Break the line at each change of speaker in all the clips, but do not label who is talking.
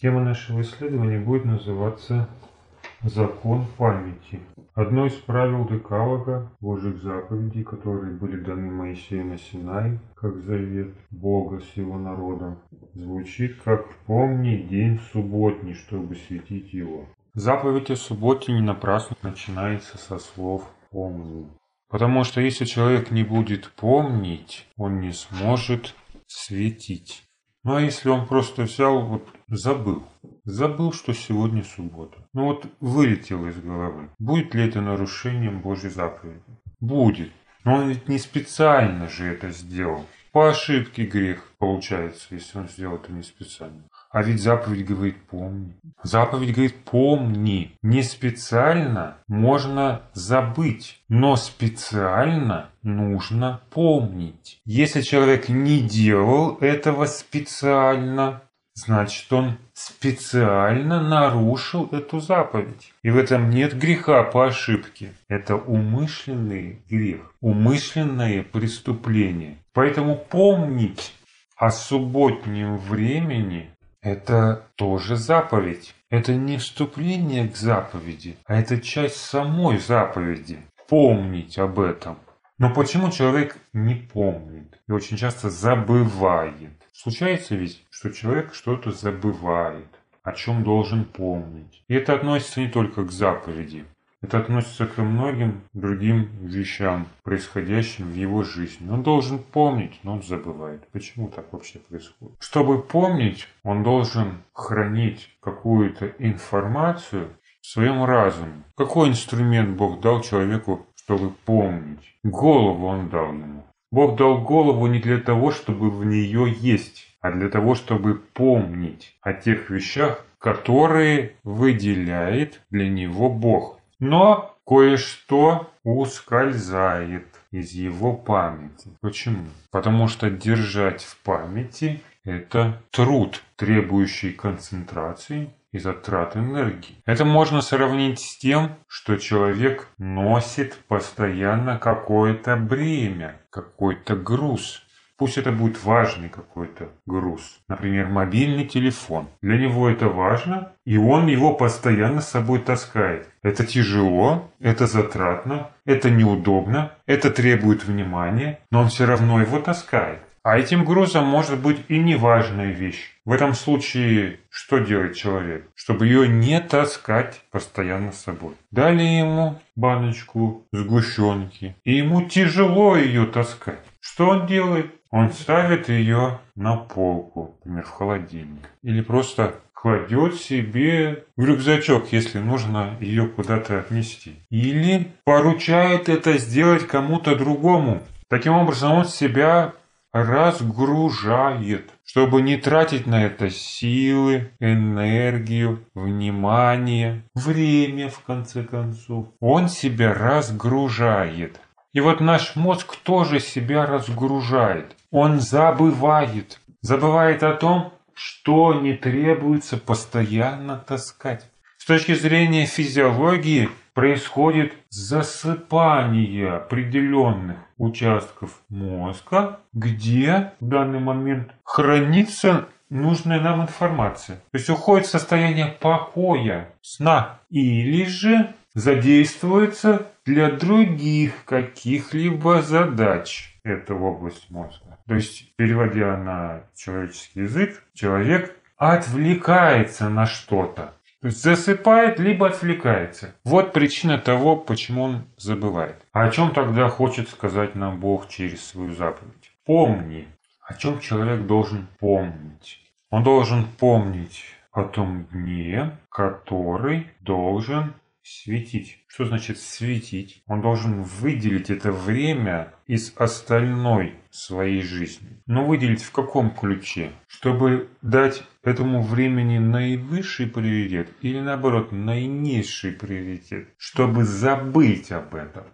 Тема нашего исследования будет называться «Закон памяти». Одно из правил Декалога, Божьих заповедей, которые были даны Моисею на Синай, как завет Бога с его народом, звучит как «Помни день субботний, чтобы светить его». Заповедь о субботе не напрасно начинается со слов «помни». Потому что если человек не будет помнить, он не сможет светить. Ну а если он просто взял, вот забыл, забыл, что сегодня суббота. Ну вот вылетело из головы. Будет ли это нарушением Божьей заповеди? Будет. Но он ведь не специально же это сделал. По ошибке грех получается, если он сделал это не специально. А ведь заповедь говорит «помни». Заповедь говорит «помни». Не специально можно забыть, но специально нужно помнить. Если человек не делал этого специально, значит он специально нарушил эту заповедь. И в этом нет греха по ошибке. Это умышленный грех, умышленное преступление. Поэтому помнить о субботнем времени это тоже заповедь. Это не вступление к заповеди, а это часть самой заповеди. Помнить об этом. Но почему человек не помнит и очень часто забывает? Случается ведь, что человек что-то забывает, о чем должен помнить. И это относится не только к заповеди. Это относится ко многим другим вещам, происходящим в его жизни. Он должен помнить, но он забывает. Почему так вообще происходит? Чтобы помнить, он должен хранить какую-то информацию в своем разуме. Какой инструмент Бог дал человеку, чтобы помнить? Голову он дал ему. Бог дал голову не для того, чтобы в нее есть, а для того, чтобы помнить о тех вещах, которые выделяет для него Бог. Но кое-что ускользает из его памяти. Почему? Потому что держать в памяти – это труд, требующий концентрации и затрат энергии. Это можно сравнить с тем, что человек носит постоянно какое-то бремя, какой-то груз. Пусть это будет важный какой-то груз. Например, мобильный телефон. Для него это важно, и он его постоянно с собой таскает. Это тяжело, это затратно, это неудобно, это требует внимания, но он все равно его таскает. А этим грузом может быть и неважная вещь. В этом случае что делает человек? Чтобы ее не таскать постоянно с собой. Дали ему баночку сгущенки, и ему тяжело ее таскать. Что он делает? Он ставит ее на полку, например, в холодильник. Или просто кладет себе в рюкзачок, если нужно ее куда-то отнести. Или поручает это сделать кому-то другому. Таким образом, он себя разгружает, чтобы не тратить на это силы, энергию, внимание, время, в конце концов. Он себя разгружает. И вот наш мозг тоже себя разгружает. Он забывает. Забывает о том, что не требуется постоянно таскать. С точки зрения физиологии происходит засыпание определенных участков мозга, где в данный момент хранится нужная нам информация. То есть уходит состояние покоя, сна. Или же задействуется для других каких-либо задач. Это область мозга. То есть, переводя на человеческий язык, человек отвлекается на что-то. То есть засыпает, либо отвлекается. Вот причина того, почему он забывает. А о чем тогда хочет сказать нам Бог через свою заповедь? Помни. О чем человек должен помнить? Он должен помнить о том дне, который должен Светить. Что значит светить? Он должен выделить это время из остальной своей жизни. Но выделить в каком ключе? Чтобы дать этому времени наивысший приоритет или наоборот наинизший приоритет? Чтобы забыть об этом.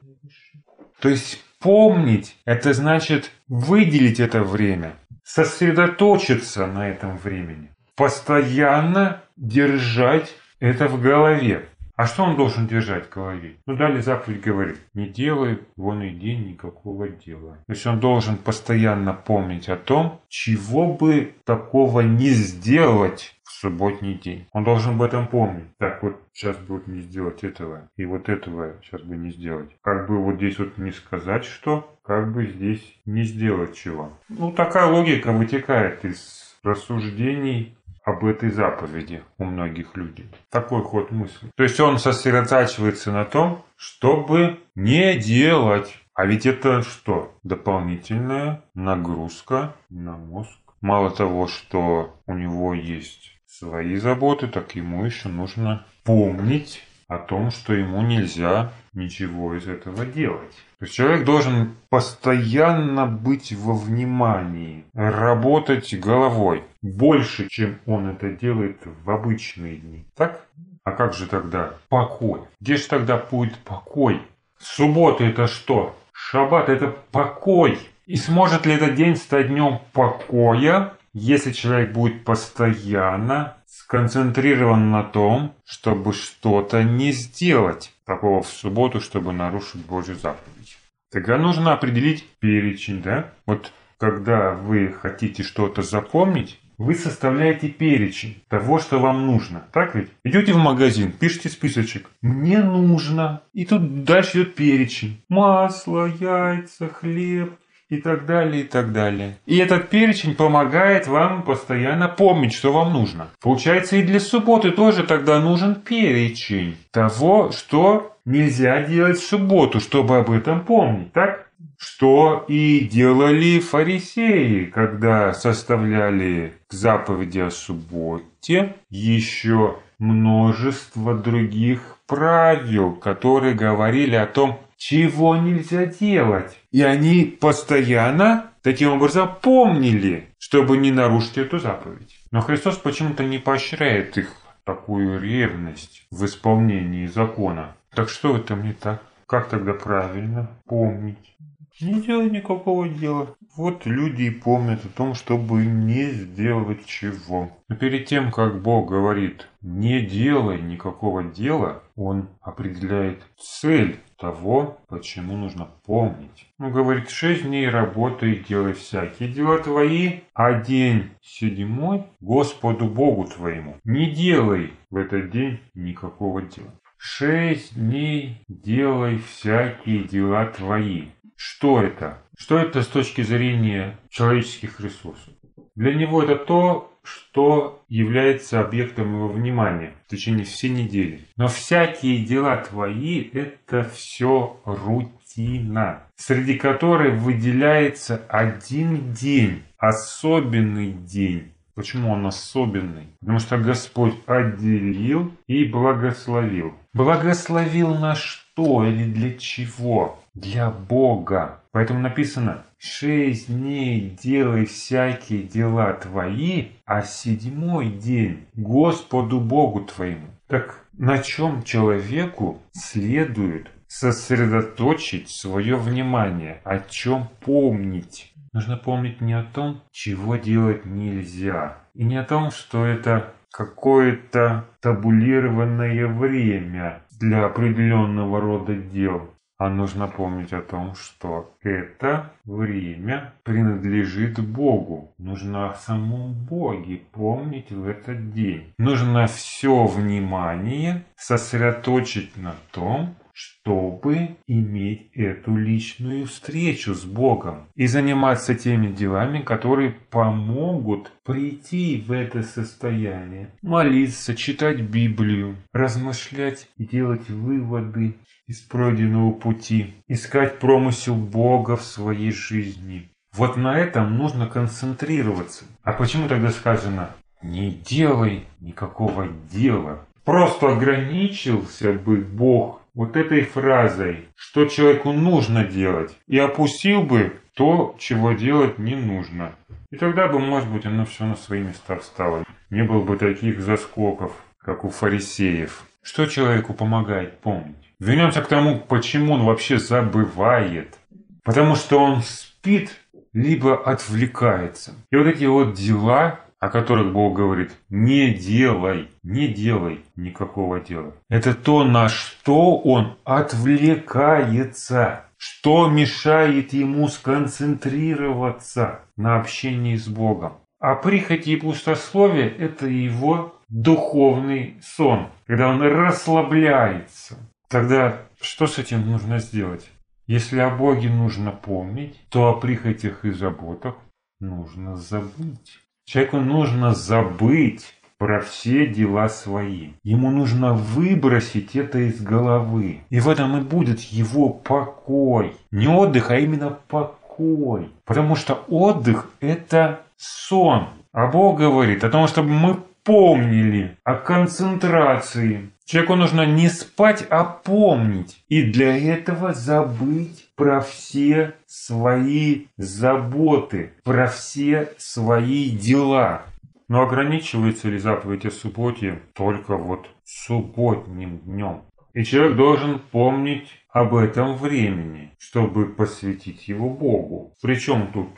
То есть помнить это значит выделить это время, сосредоточиться на этом времени, постоянно держать это в голове. А что он должен держать в голове? Ну, далее заповедь говорит, не делай вон и день никакого дела. То есть он должен постоянно помнить о том, чего бы такого не сделать в субботний день. Он должен об этом помнить. Так вот, сейчас будет не сделать этого, и вот этого сейчас бы не сделать. Как бы вот здесь вот не сказать что, как бы здесь не сделать чего. Ну, такая логика вытекает из рассуждений об этой заповеди у многих людей. Такой ход мысли. То есть он сосредотачивается на том, чтобы не делать. А ведь это что? Дополнительная нагрузка на мозг. Мало того, что у него есть свои заботы, так ему еще нужно помнить о том, что ему нельзя ничего из этого делать. То есть человек должен постоянно быть во внимании, работать головой больше, чем он это делает в обычные дни. Так? А как же тогда покой? Где же тогда будет покой? Суббота это что? Шаббат это покой. И сможет ли этот день стать днем покоя, если человек будет постоянно сконцентрирован на том, чтобы что-то не сделать такого в субботу, чтобы нарушить Божью заповедь. Тогда нужно определить перечень, да? Вот когда вы хотите что-то запомнить, вы составляете перечень того, что вам нужно. Так ведь? Идете в магазин, пишите списочек. Мне нужно. И тут дальше идет перечень. Масло, яйца, хлеб, и так далее, и так далее. И этот перечень помогает вам постоянно помнить, что вам нужно. Получается, и для субботы тоже тогда нужен перечень того, что нельзя делать в субботу, чтобы об этом помнить, так? Что и делали фарисеи, когда составляли заповеди о субботе еще множество других правил, которые говорили о том, чего нельзя делать. И они постоянно таким образом помнили, чтобы не нарушить эту заповедь. Но Христос почему-то не поощряет их такую ревность в исполнении закона. Так что в этом не так? Как тогда правильно помнить? Не делай никакого дела. Вот люди и помнят о том, чтобы не сделать чего. Но перед тем, как Бог говорит «не делай никакого дела», Он определяет цель того, почему нужно помнить. Он говорит, шесть дней работай и делай всякие дела твои, а день седьмой Господу Богу твоему. Не делай в этот день никакого дела. Шесть дней делай всякие дела твои. Что это? Что это с точки зрения человеческих ресурсов? Для него это то, что является объектом его внимания в течение всей недели. Но всякие дела твои – это все рутина, среди которой выделяется один день, особенный день. Почему он особенный? Потому что Господь отделил и благословил. Благословил на что или для чего? Для Бога. Поэтому написано Шесть дней делай всякие дела твои, а седьмой день Господу Богу твоему. Так на чем человеку следует сосредоточить свое внимание, о чем помнить? Нужно помнить не о том, чего делать нельзя, и не о том, что это какое-то табулированное время для определенного рода дел, а нужно помнить о том, что это время принадлежит Богу. Нужно о самом Боге помнить в этот день. Нужно все внимание сосредоточить на том, чтобы иметь эту личную встречу с Богом и заниматься теми делами, которые помогут прийти в это состояние. Молиться, читать Библию, размышлять и делать выводы из пройденного пути, искать промысел Бога в своей жизни. Вот на этом нужно концентрироваться. А почему тогда сказано «не делай никакого дела»? Просто ограничился бы Бог вот этой фразой, что человеку нужно делать, и опустил бы то, чего делать не нужно. И тогда бы, может быть, оно все на свои места встало. Не было бы таких заскоков, как у фарисеев. Что человеку помогает помнить? Вернемся к тому, почему он вообще забывает. Потому что он спит, либо отвлекается. И вот эти вот дела, о которых Бог говорит, не делай, не делай никакого дела. Это то, на что он отвлекается, что мешает ему сконцентрироваться на общении с Богом. А прихоти и пустословие – это его духовный сон, когда он расслабляется. Тогда что с этим нужно сделать? Если о Боге нужно помнить, то о прихотях и заботах нужно забыть. Человеку нужно забыть про все дела свои. Ему нужно выбросить это из головы. И в этом и будет его покой. Не отдых, а именно покой. Потому что отдых – это сон. А Бог говорит о том, чтобы мы помнили о концентрации. Человеку нужно не спать, а помнить. И для этого забыть про все свои заботы, про все свои дела. Но ограничивается ли заповедь о субботе только вот субботним днем? И человек должен помнить об этом времени, чтобы посвятить его Богу. Причем тут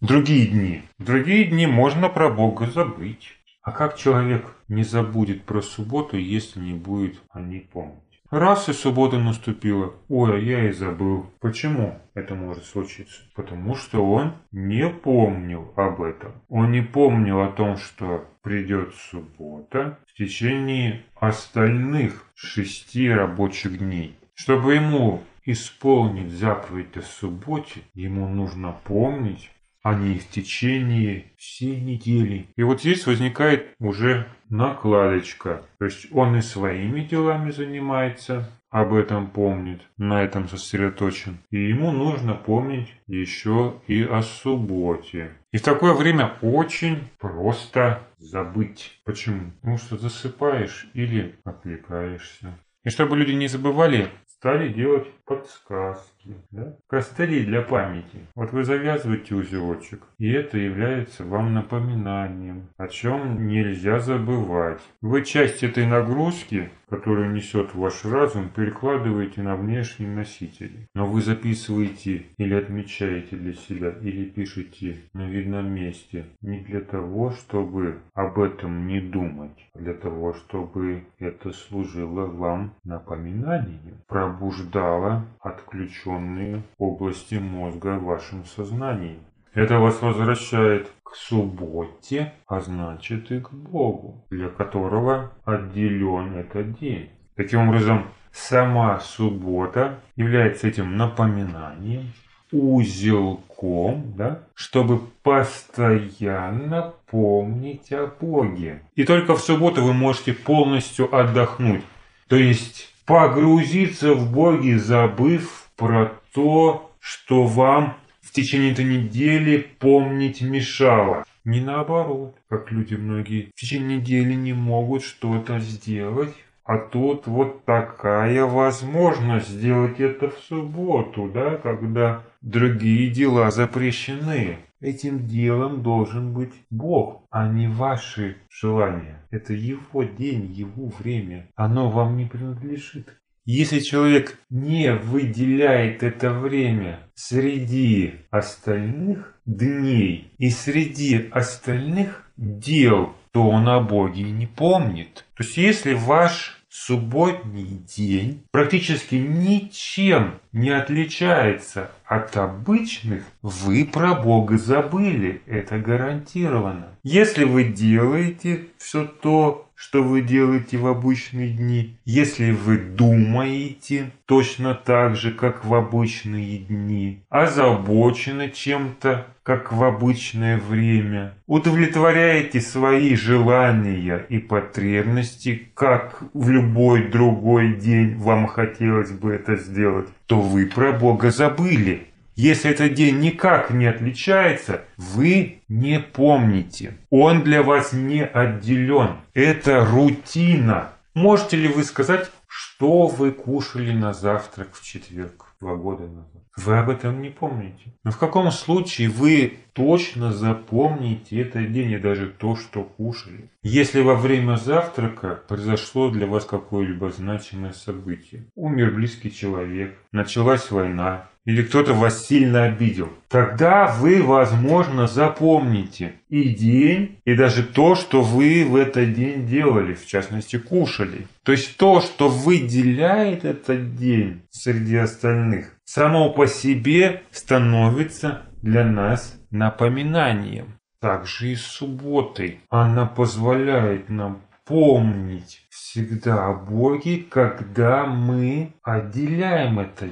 другие дни? Другие дни можно про Бога забыть. А как человек не забудет про субботу, если не будет о ней помнить? Раз и суббота наступила, ой, а я и забыл. Почему это может случиться? Потому что он не помнил об этом. Он не помнил о том, что придет суббота в течение остальных шести рабочих дней. Чтобы ему исполнить заповедь о субботе, ему нужно помнить они в течение всей недели. И вот здесь возникает уже накладочка. То есть он и своими делами занимается, об этом помнит, на этом сосредоточен. И ему нужно помнить еще и о субботе. И в такое время очень просто забыть. Почему? Потому что засыпаешь или отвлекаешься. И чтобы люди не забывали, стали делать подсказки, да? костыли для памяти. Вот вы завязываете узелочек, и это является вам напоминанием, о чем нельзя забывать. Вы часть этой нагрузки, которую несет ваш разум, перекладываете на внешний носитель. Но вы записываете или отмечаете для себя, или пишете на видном месте не для того, чтобы об этом не думать, а для того, чтобы это служило вам напоминанием, пробуждало отключенные области мозга в вашем сознании. Это вас возвращает к субботе, а значит и к Богу, для которого отделен этот день. Таким образом, сама суббота является этим напоминанием, узелком, да, чтобы постоянно помнить о Боге. И только в субботу вы можете полностью отдохнуть. То есть погрузиться в Боги, забыв про то, что вам в течение этой недели помнить мешало. Не наоборот, как люди многие в течение недели не могут что-то сделать, а тут вот такая возможность сделать это в субботу, да, когда другие дела запрещены. Этим делом должен быть Бог, а не ваши желания. Это Его день, Его время. Оно вам не принадлежит. Если человек не выделяет это время среди остальных дней и среди остальных дел, то он о Боге не помнит. То есть если ваш субботний день практически ничем не отличается от обычных, вы про Бога забыли. Это гарантированно. Если вы делаете все то, что вы делаете в обычные дни, если вы думаете точно так же, как в обычные дни, озабочены чем-то, как в обычное время, удовлетворяете свои желания и потребности, как в любой другой день вам хотелось бы это сделать, то вы про Бога забыли. Если этот день никак не отличается, вы не помните. Он для вас не отделен. Это рутина. Можете ли вы сказать, что вы кушали на завтрак в четверг два года назад? Вы об этом не помните. Но в каком случае вы точно запомните этот день и даже то, что кушали? Если во время завтрака произошло для вас какое-либо значимое событие, умер близкий человек, началась война, или кто-то вас сильно обидел, тогда вы, возможно, запомните и день, и даже то, что вы в этот день делали, в частности, кушали. То есть то, что выделяет этот день среди остальных, само по себе становится для нас напоминанием. Также и субботой. Она позволяет нам помнить всегда о Боге, когда мы отделяем это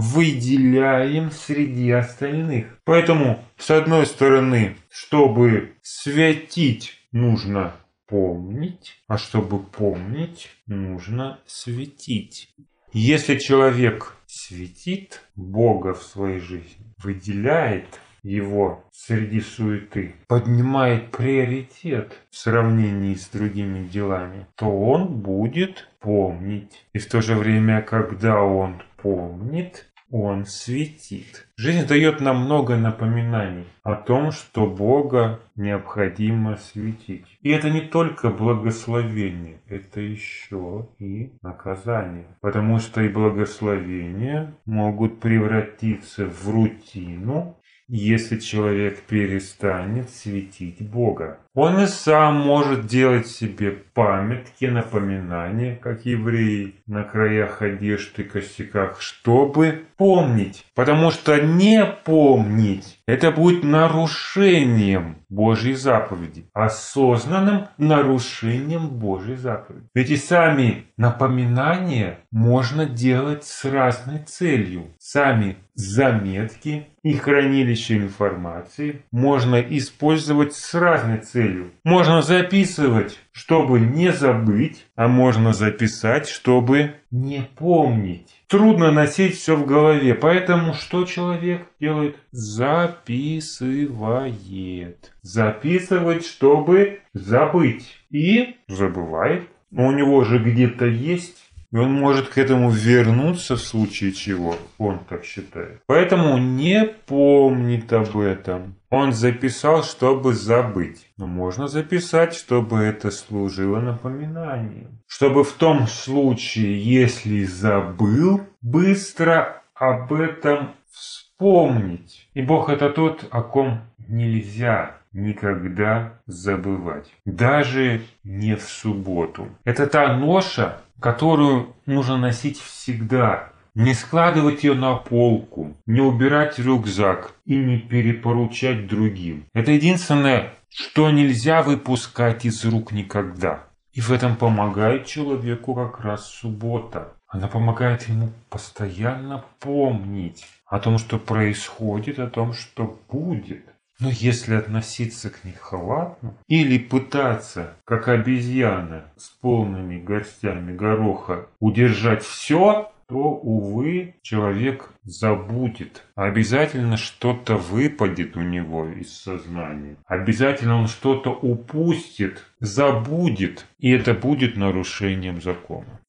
выделяем среди остальных. Поэтому, с одной стороны, чтобы святить, нужно помнить, а чтобы помнить, нужно светить. Если человек светит Бога в своей жизни, выделяет его среди суеты, поднимает приоритет в сравнении с другими делами, то он будет помнить. И в то же время, когда он помнит, он светит. Жизнь дает нам много напоминаний о том, что Бога необходимо светить. И это не только благословение, это еще и наказание. Потому что и благословения могут превратиться в рутину, если человек перестанет светить Бога. Он и сам может делать себе памятки, напоминания, как евреи, на краях одежд и костяках, чтобы помнить. Потому что не помнить – это будет нарушением Божьей заповеди, осознанным нарушением Божьей заповеди. Ведь и сами напоминания можно делать с разной целью. Сами заметки и хранилище информации можно использовать с разной целью. Можно записывать, чтобы не забыть, а можно записать, чтобы не помнить. Трудно носить все в голове, поэтому что человек делает? Записывает. Записывать, чтобы забыть. И забывает. Но у него же где-то есть и он может к этому вернуться в случае чего, он так считает. Поэтому не помнит об этом. Он записал, чтобы забыть. Но можно записать, чтобы это служило напоминанием. Чтобы в том случае, если забыл, быстро об этом вспомнить. И Бог это тот, о ком нельзя никогда забывать. Даже не в субботу. Это та ноша, которую нужно носить всегда. Не складывать ее на полку, не убирать рюкзак и не перепоручать другим. Это единственное, что нельзя выпускать из рук никогда. И в этом помогает человеку как раз суббота. Она помогает ему постоянно помнить о том, что происходит, о том, что будет. Но если относиться к ней халатно или пытаться, как обезьяна с полными горстями гороха, удержать все, то, увы, человек забудет. Обязательно что-то выпадет у него из сознания. Обязательно он что-то упустит, забудет. И это будет нарушением закона.